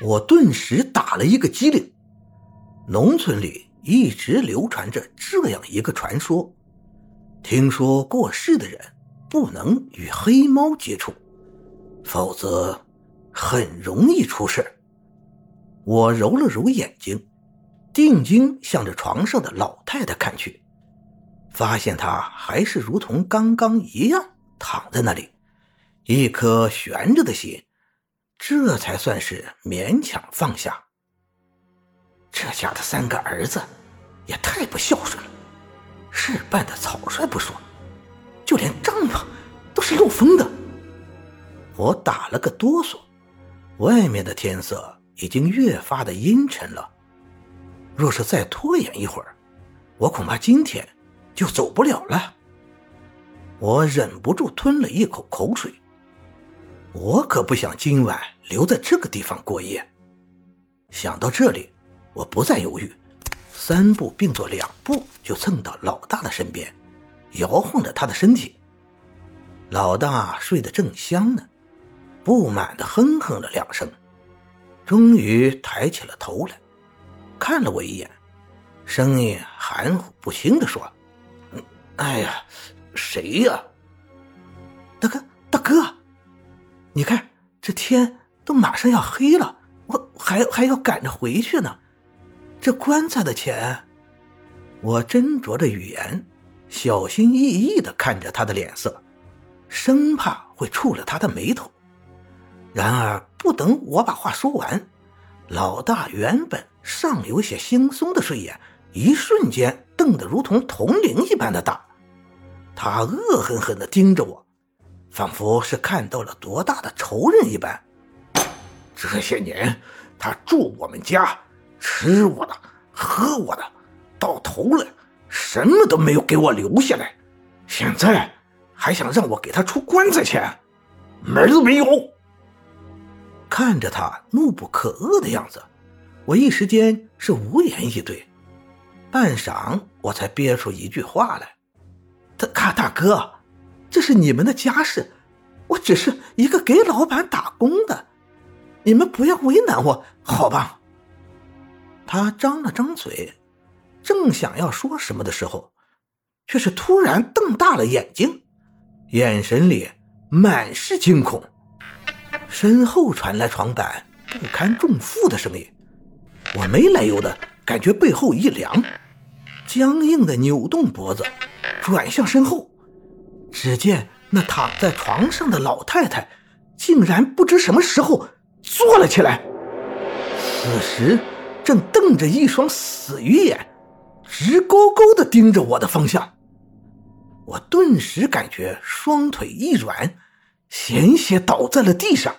我顿时打了一个激灵。农村里一直流传着这样一个传说：听说过世的人不能与黑猫接触，否则很容易出事。我揉了揉眼睛，定睛向着床上的老太太看去，发现她还是如同刚刚一样躺在那里，一颗悬着的心，这才算是勉强放下。这家的三个儿子也太不孝顺了，事办的草率不说，就连帐篷都是漏风的。我打了个哆嗦，外面的天色已经越发的阴沉了。若是再拖延一会儿，我恐怕今天就走不了了。我忍不住吞了一口口水，我可不想今晚留在这个地方过夜。想到这里。我不再犹豫，三步并作两步就蹭到老大的身边，摇晃着他的身体。老大睡得正香呢，不满的哼哼了两声，终于抬起了头来，看了我一眼，声音含糊不清的说：“哎呀，谁呀？大哥，大哥，你看这天都马上要黑了，我还还要赶着回去呢。”这棺材的钱，我斟酌着语言，小心翼翼的看着他的脸色，生怕会触了他的眉头。然而，不等我把话说完，老大原本尚有些惺忪的睡眼，一瞬间瞪得如同铜铃一般的大。他恶狠狠地盯着我，仿佛是看到了多大的仇人一般。这些年，他住我们家。吃我的，喝我的，到头来什么都没有给我留下来，现在还想让我给他出棺材钱，门都没有！看着他怒不可遏的样子，我一时间是无言以对。半晌，我才憋出一句话来：“大大哥，这是你们的家事，我只是一个给老板打工的，你们不要为难我，好吧？”他张了张嘴，正想要说什么的时候，却是突然瞪大了眼睛，眼神里满是惊恐。身后传来床板不堪重负的声音，我没来由的感觉背后一凉，僵硬的扭动脖子，转向身后，只见那躺在床上的老太太，竟然不知什么时候坐了起来。此时。正瞪着一双死鱼眼，直勾勾的盯着我的方向。我顿时感觉双腿一软，险些倒在了地上。